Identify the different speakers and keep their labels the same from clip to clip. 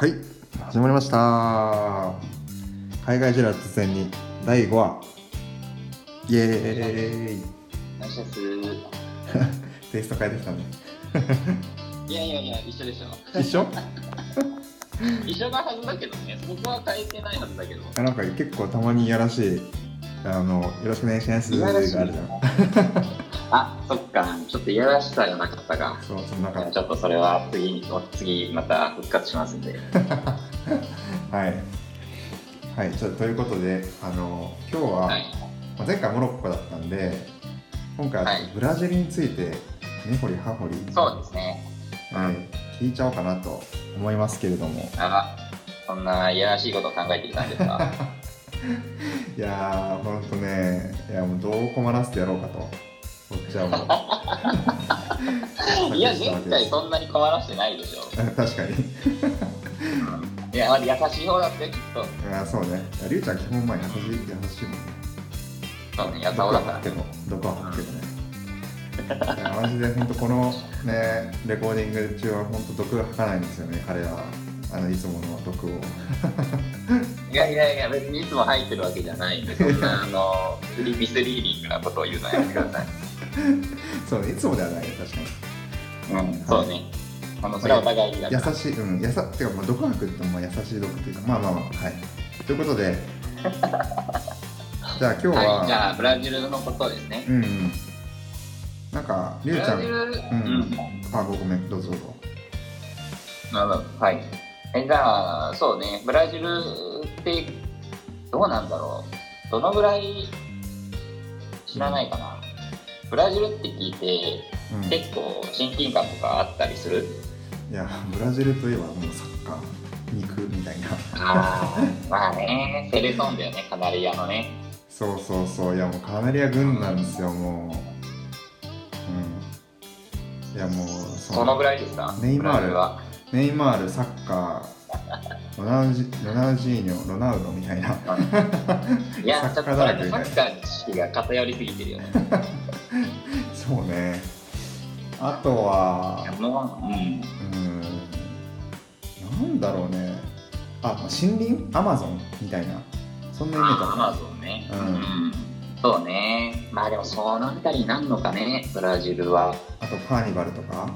Speaker 1: はい。始まりました。海外ジェラート戦に第5話。イエーイ。
Speaker 2: お願いします。
Speaker 1: テイスト変えてきたね。
Speaker 2: いやいやいや、一緒でしょ。
Speaker 1: 一緒？
Speaker 2: 一緒なはずだけどね、そこは変えてないはずだけど。
Speaker 1: あなんか結構たまにいやらしいあのよろしくお願いしますがあるじゃん
Speaker 2: あ、そっか。ちょっといやらしさがなかったか。
Speaker 1: そうその中
Speaker 2: ちょっとそれは次に、次また復活しますんで。
Speaker 1: はいはいちょということであの今日は、
Speaker 2: はい。
Speaker 1: まあ前回モロッコだったんで今回はブラジルについて根掘り葉掘り、
Speaker 2: そうですね。
Speaker 1: はい、聞いちゃおうかなと思いますけれども
Speaker 2: あら、そんないやらしいことを考えていたんですか？
Speaker 1: いやーほんとねいやもうどう困らせてやろうかとこっちはもう
Speaker 2: いや、前回そんなに困らせてないでしょ。
Speaker 1: 確かに
Speaker 2: いや、優しい方だって、きっと。
Speaker 1: いやそうねりゅうちゃん基本まあ優しい優しいもんね
Speaker 2: そうね、優さおだから
Speaker 1: け。ど毒は吐くけどねいやマジで本当このねレコーディング中は本当毒が吐かないんですよね彼はあのいつもの毒を
Speaker 2: いやいやいや、別にいつも入ってるわけじゃないんで、そんな、あの、ミスリーディングなことを言うのはやめてください。
Speaker 1: そうねいつもではないね確かに
Speaker 2: うん、そうね。あの、それはお互いにだから。
Speaker 1: 優しいうんやさてかまあ毒吐くってまあ優しい毒っていうかまあまあまあはいということで じゃあ今日は、
Speaker 2: はい、じゃあ、ブラジルのことですね。
Speaker 1: うんうんなんかりゅ
Speaker 2: ブ
Speaker 1: うちゃん
Speaker 2: ラジル、うん
Speaker 1: んあごめんどうぞどうぞ
Speaker 2: なるほどはい。え、じゃあ、そうね、ブラジルって、どうなんだろう。どのぐらい知らないかな。ブラジルって聞いて、
Speaker 1: うん、い
Speaker 2: 結構親近感とかあったりする？
Speaker 1: やブラジルといえばもうサッカー肉みたいな。
Speaker 2: ああ、まあね、セレソンだよね、カナリアのね。
Speaker 1: そうそうそう。いやもうカナリア軍なんですよもう。うん。いやもうそ
Speaker 2: そのぐらいですか、
Speaker 1: ネイマール
Speaker 2: は。
Speaker 1: ネイマールサッカーロナウジロナウジーニョロナウドみたいな。
Speaker 2: いや、ちょっとそ
Speaker 1: サッカーだらけ
Speaker 2: れサ
Speaker 1: みたいな。
Speaker 2: ッカーの知識が偏りすぎてるよね。
Speaker 1: そうね。あとは
Speaker 2: もう、うん。
Speaker 1: うん。なんだろうね。あまあ森林？アマゾンみたいな。そんなイメージ
Speaker 2: アマゾンね。
Speaker 1: うん。
Speaker 2: そうね。まあでもそのあたりになんのかね、ブラジルは。
Speaker 1: たあとカーニバルとか？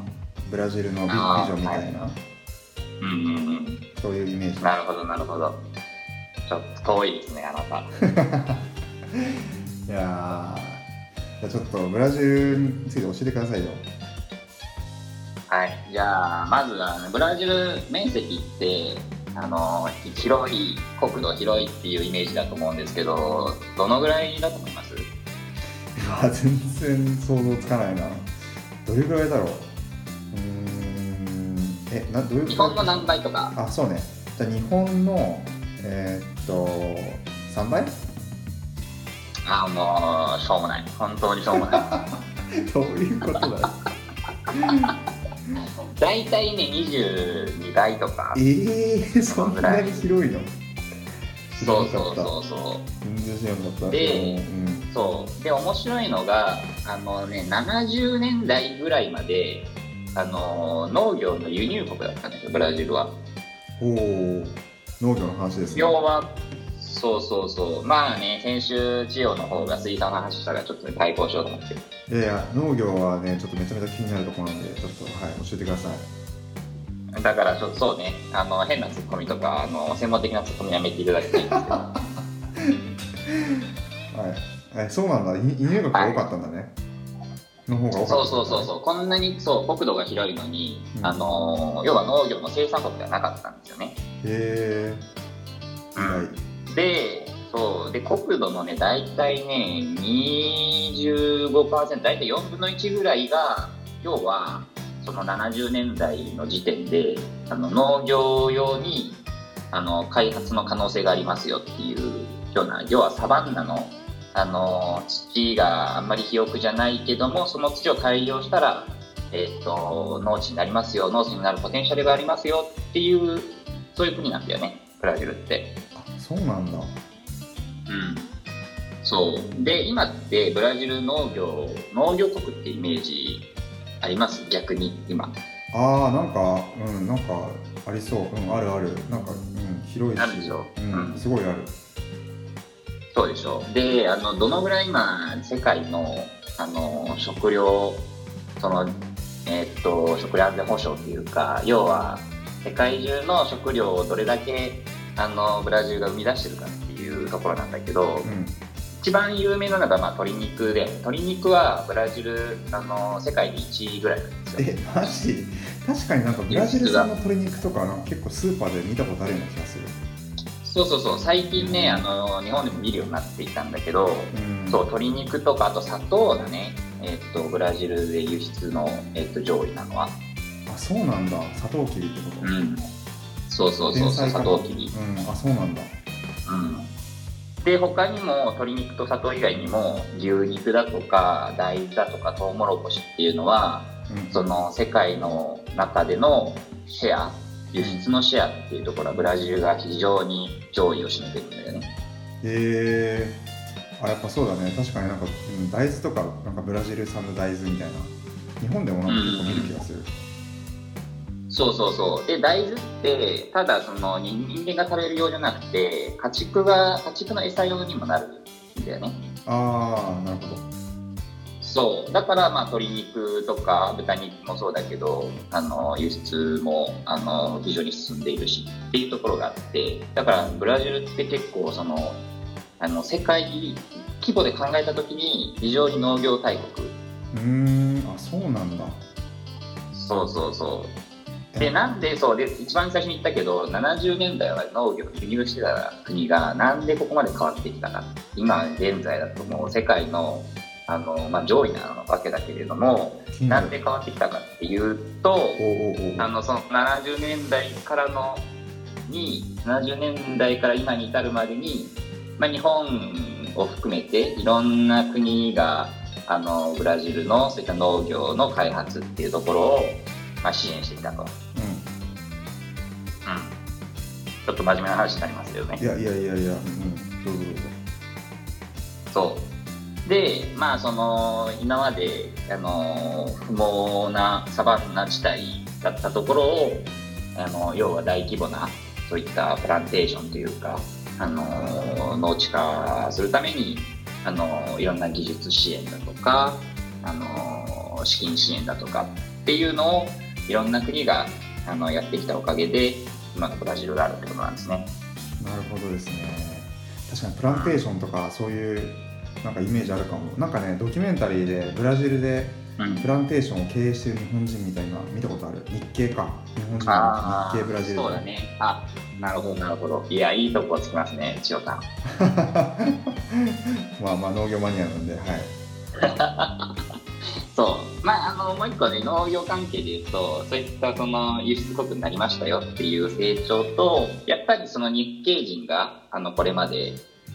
Speaker 1: ブラジルの美女みたいな
Speaker 2: うんうんうん。
Speaker 1: そういうイメージ
Speaker 2: なるほど、なるほど。ちょっと遠いですね、あなた。
Speaker 1: いやーじゃあちょっとブラジルについて教えてくださいよ
Speaker 2: はい。じゃあ、まずは、ブラジル面積って、あの、広い、国土広いっていうイメージだと思うんですけど、どのぐらいだと思います？
Speaker 1: いや全然想像つかないなどれぐらいだろう？えなどういう
Speaker 2: 日本の何倍とか。
Speaker 1: あそうねじゃあ日本のえーっと3倍？
Speaker 2: あもう、しょうもない。本当にしょうもない。
Speaker 1: どういうことだ？よ
Speaker 2: 大体ね、22倍とか
Speaker 1: え。ー、そんなに広いの？
Speaker 2: そうそうそうそう。
Speaker 1: 全然知らなかった
Speaker 2: で
Speaker 1: うん
Speaker 2: そうで面白いのがあの、ね、70年代ぐらいまであの農業の輸入国だったんですよブラジルは。
Speaker 1: おお農業の話ですね。
Speaker 2: 要はそうそうそう。まあね先週千代の方が水産の話したらちょっと、ね、対抗しようと思って。
Speaker 1: いやいや農業はねちょっとめちゃめちゃ気になるところなんでちょっとはい教えてください。
Speaker 2: だからちょっとそうねあの変なツッコミとかあの専門的なツッコミやめていただきたいんですけど。
Speaker 1: はい。えそうなんだ。い輸入額が多かったんだね、の方が多かった
Speaker 2: そうそうそうそう。こんなにそう国土が広いのに、
Speaker 1: うん。
Speaker 2: あの要は農業の生産国ではなかったんですよね。
Speaker 1: へえ意外
Speaker 2: で、そう、で、国土のね、大体ね、25%、大体4分の1ぐらいが、要は、その70年代の時点で、あの農業用に、あの、開発の可能性がありますよっていうような、要はサバンナの、あの、土があんまり肥沃じゃないけども、その土を改良したら、えっ、と、農地になりますよ、農地になるポテンシャルがありますよっていう、そういう国なんだよね、ブラジルって。
Speaker 1: あそうなんだ。
Speaker 2: うん、そう。で今ってブラジル農業農業国ってイメージあります？逆に今。
Speaker 1: ああなんかうんなんかありそう。うんあるある。なんかうん広いし。
Speaker 2: あるでしょ？
Speaker 1: うん
Speaker 2: うん。
Speaker 1: すごいある
Speaker 2: そうでしょ。であのどのぐらい今世界のあの食料そのえーっと食料安全保障っていうか要は世界中の食料をどれだけあのブラジルが生み出してるかっていうところなんだけど、
Speaker 1: うん
Speaker 2: 一番有名なのが、まあ、鶏肉で鶏肉はブラジルあの世界で1位ぐらいなんですよ。
Speaker 1: えマジ？確かになんかブラジル産の鶏肉とかなんか結構スーパーで見たことあるような気がする。
Speaker 2: そうそうそう。最近ねあの日本でも見るようになってきたんだけど、
Speaker 1: うん。
Speaker 2: そう鶏肉とかあと砂糖だね、えっとブラジルで輸出の、えっと上位なのは。
Speaker 1: あそうなんだ。サトウキビってこと？
Speaker 2: うん。そうそうそうそう砂
Speaker 1: 天才か
Speaker 2: 糖きび
Speaker 1: うん。あそうなんだ。
Speaker 2: うん。で他にも鶏肉と砂糖以外にも牛肉だとか大豆だとかトウモロコシっていうのは
Speaker 1: うん。
Speaker 2: その世界の中でのシェア輸出のシェアっていうところはブラジルが非常に上位を占めてるんだよね。
Speaker 1: へえあやっぱそうだね。確かになんか、うん、大豆とかなんかブラジル産の大豆みたいな。日本でもなんか結構見る気がする、
Speaker 2: そうそうそう。で大豆ってただその人人間が食べる用じゃなくて家畜が家畜の餌用にもなるんだよね。
Speaker 1: ああなるほど
Speaker 2: そう。だからまあ鶏肉とか豚肉もそうだけどあの輸出もあの非常に進んでいるしっていうところがあってだからブラジルって結構そのあの世界規模で考えた時に非常に農業大国。
Speaker 1: うーん。あそうなんだ。
Speaker 2: そうそうそう。でなんでそうで一番最初に言ったけど70年代は農業を輸入してた国がなんでここまで変わってきたか。今現在だともう世界のあの、まあ、上位なわけだけれども
Speaker 1: 気にな
Speaker 2: んで変わってきたかっていうと
Speaker 1: おうおうおう
Speaker 2: あのその70年代からのに70年代から今に至るまでに、まあ、日本を含めていろんな国があのブラジルのそういった農業の開発っていうところを、まあ、支援してきたと。
Speaker 1: う
Speaker 2: ちょっと真面目な話になりますよね
Speaker 1: ん、い。やいやいやいやうんどうぞどうぞ
Speaker 2: そう。で、まあ、その、今まで、あの、不毛なサバンナ地帯だったところを、あの、要は大規模な、そういったプランテーションというか、あの、農地化するために、あの、いろんな技術支援だとか、あの、資金支援だとかっていうのを、いろんな国が、あの、やってきたおかげで、今のブラジルがあるってことなんですね。
Speaker 1: なるほどですね確かにプランテーションとかそういうなんかイメージあるかもなんかねドキュメンタリーでブラジルで
Speaker 2: うん
Speaker 1: プランテーションを経営してる日本人みたいな見たことある日系か日本人日系ブラジル人
Speaker 2: そうだね。あ、なるほど、なるほど。いや、いいとこつきますね、千代さん。
Speaker 1: まあまあ農業マニアなんではい
Speaker 2: そう。まあ、あの、もう一個ね、農業関係で言うと、そういったその輸出国になりましたよっていう成長と、やっぱりその日系人が、あの、これまで、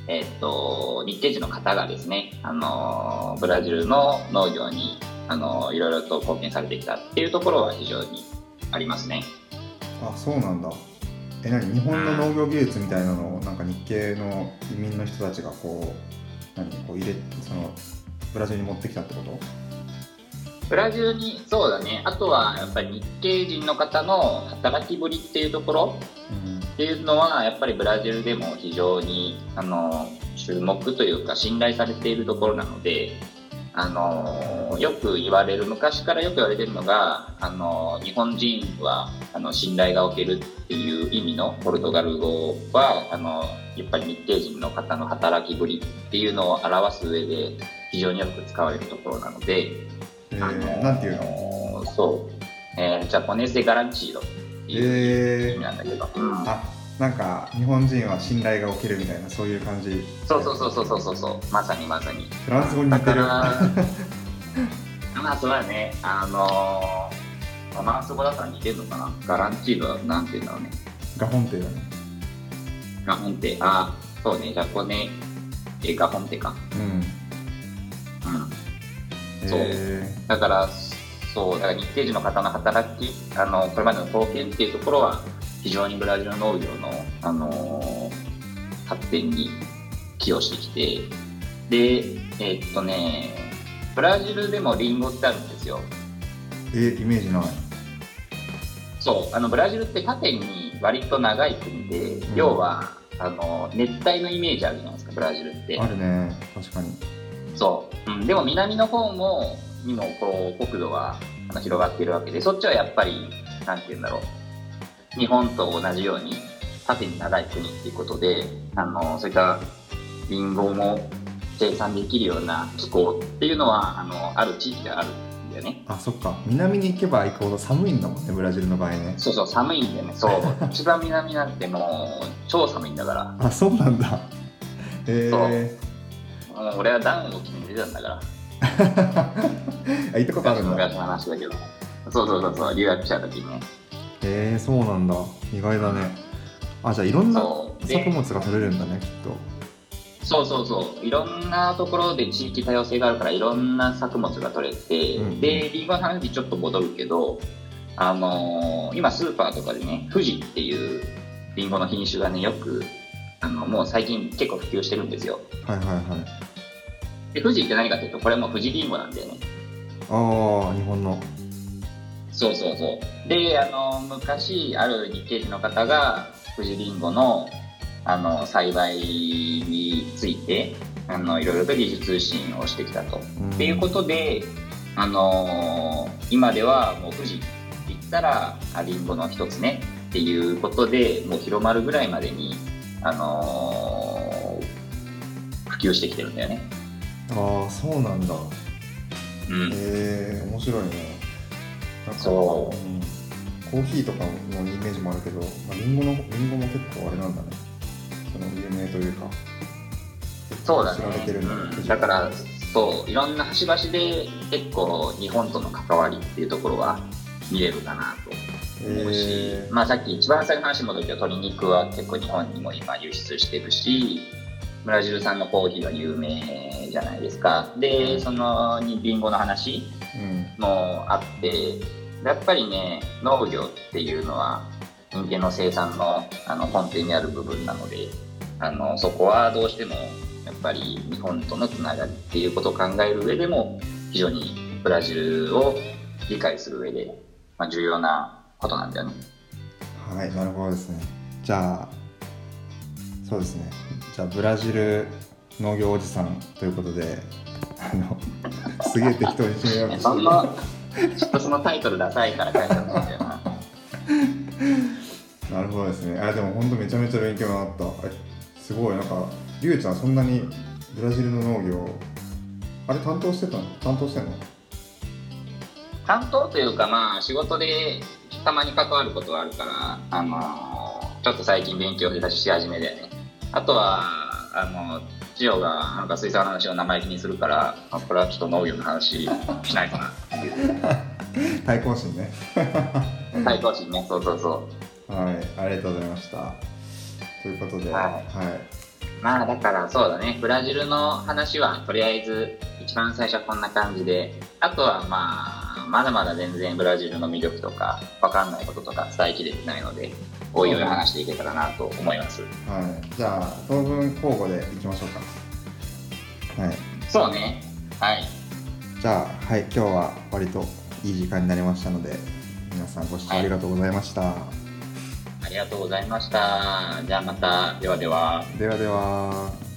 Speaker 2: えっと、日系人の方がですね、あの、ブラジルの農業に、あの、いろいろと貢献されてきたっていうところは非常にありますね。
Speaker 1: あそうなんだえ何日本の農業技術みたいなのをなんか日系の移民の人たちがこう何こう入れそのブラジルに持ってきたってこと？
Speaker 2: ブラジルに、そうだね。あとは、やっぱり日系人の方の働きぶりっていうところ
Speaker 1: うん
Speaker 2: っていうのは、やっぱりブラジルでも非常に、あの、注目というか、信頼されているところなので、あの、よく言われる、昔からよく言われているのが、あの、日本人は、あの、信頼がおけるっていう意味のポルトガル語は、あの、やっぱり日系人の方の働きぶりっていうのを表す上で、非常によく使われるところなので、
Speaker 1: え
Speaker 2: あの
Speaker 1: ー、なんていうの？
Speaker 2: そう、えージャポネス・デ・ガランチードっていう意
Speaker 1: え
Speaker 2: 味なん。だけど、
Speaker 1: ー、あなんか日本人は信頼が起きるみたいなそういう感じ。
Speaker 2: そうそうそうそうそうそう。そうまさにまさに。
Speaker 1: フランス語に似てる。
Speaker 2: まあそうだねあのー、フランス語だったら似てるのかな。ガランチードはなんて言うんだろうね。
Speaker 1: ガホンテだね。
Speaker 2: ガホンテ。あそうね。ジャポネ。えガホンテか。
Speaker 1: うん。
Speaker 2: うん。そう。
Speaker 1: え
Speaker 2: だからそうだから日系人の方の働きあのこれまでの貢献っていうところは非常にブラジル農業の、あのー発展に寄与してきてでえっとねブラジルでもリンゴってあるんですよ。
Speaker 1: ー、えー、イメージない。
Speaker 2: そうあのブラジルって縦に割と長い国で、
Speaker 1: うん。
Speaker 2: 要はあの熱帯のイメージあるじゃないですかブラジルって。
Speaker 1: あるね確かに。
Speaker 2: そう、うん、でも南の方もにもこう国土はあの広がっているわけでそっちはやっぱりなんて言うんだろう。日本と同じように縦に長い国っていうことであのそういったリンゴも生産できるような気候っていうのはあのある地域であるんだよね。
Speaker 1: あそっか。南に行けば行くほど寒いんだもんねブラジルの場合ね。
Speaker 2: そうそう寒いんだよねそう。一番南なんてもう超寒いんだから。
Speaker 1: あそうなんだ。へえ
Speaker 2: 俺はダウンを着て出たんだから
Speaker 1: あ行ったことあるんだ。
Speaker 2: 昔の話だけど。そうそうそうそう留学した時にね。
Speaker 1: へえそうなんだ。意外だね。あじゃあいろんな作物が取れるんだねきっと。
Speaker 2: そうそうそう。いろんなところで地域多様性があるからいろんな作物が取れて、
Speaker 1: うん
Speaker 2: でリンゴの話にちょっと戻るけどあのー今スーパーとかでね富士っていうリンゴの品種がねよくあのもう最近結構普及してるんですよ。
Speaker 1: はいはいはい
Speaker 2: で富士って何かっていうとこれも富士リンゴなんだよね
Speaker 1: ああ日本の
Speaker 2: そうそうそうであの昔ある日系人の方が富士リンゴのあの栽培についてあのいろいろと技術通信をしてきたと。
Speaker 1: うん
Speaker 2: っていうことで、あのー今ではもう富士って言ったらあリンゴの一つねっていうことでもう広まるぐらいまでに、あのー普及してきてるんだよね。
Speaker 1: ああそうなんだ。
Speaker 2: うん。
Speaker 1: へえ面白いね。なんか
Speaker 2: そう。
Speaker 1: うん。コーヒーとかのイメージもあるけど、まあ、リンゴのリンゴも結構あれなんだね。その有名というか。
Speaker 2: そう
Speaker 1: だね。
Speaker 2: うん。だからそういろんな端々で結構日本との関わりっていうところは見れるかなと。思うし、
Speaker 1: へー
Speaker 2: まあさっき一番最初の話に戻るけど鶏肉は結構日本にも今輸出してるしブラジル産のコーヒーは有名じゃないですか。でそのリンゴの話
Speaker 1: うん。
Speaker 2: もあってやっぱりね農業っていうのは人間の生産のあの根底にある部分なのであのそこはどうしてもやっぱり日本とのつながりっていうことを考える上でも非常にブラジルを理解する上で、まあ、重要なことなんだよね。
Speaker 1: はいなるほどですね。じゃあそうですねじゃあブラジル農業おじさんということであの すげえ適当に締めようとして
Speaker 2: そんなちょっとそのタイトルダサいから書いてあったんだよな。
Speaker 1: なるほどですね。あでも本当めちゃめちゃ勉強になった。えすごい。なんかりゅうちゃんそんなにブラジルの農業あれ担当してたの？担当してんの？
Speaker 2: 担当というかまあ仕事でたまに関わることはあるから、あのーちょっと最近勉強し始めだよねあとはあの千代がなんか水産の話を生意気にするからあこれはちょっと農業の話しないかな。っていう
Speaker 1: 対抗心ね。
Speaker 2: 対抗心ね。そうそうそう。
Speaker 1: はい。ありがとうございました。ということで
Speaker 2: はい。
Speaker 1: はい。
Speaker 2: まあだからそうだね。ブラジルの話はとりあえず一番最初はこんな感じで。あとはまあまだまだ全然ブラジルの魅力とかわかんないこととか伝えきれてないのでおいおい話していけたらなと思います。
Speaker 1: はい、じゃあ当分交互でいきましょうか。はい。
Speaker 2: そうね。はい。
Speaker 1: じゃあはい。今日は割といい時間になりましたので皆さんご視聴ありがとうございました、
Speaker 2: ありがとうございました。じゃあまた。ではでは。
Speaker 1: ではでは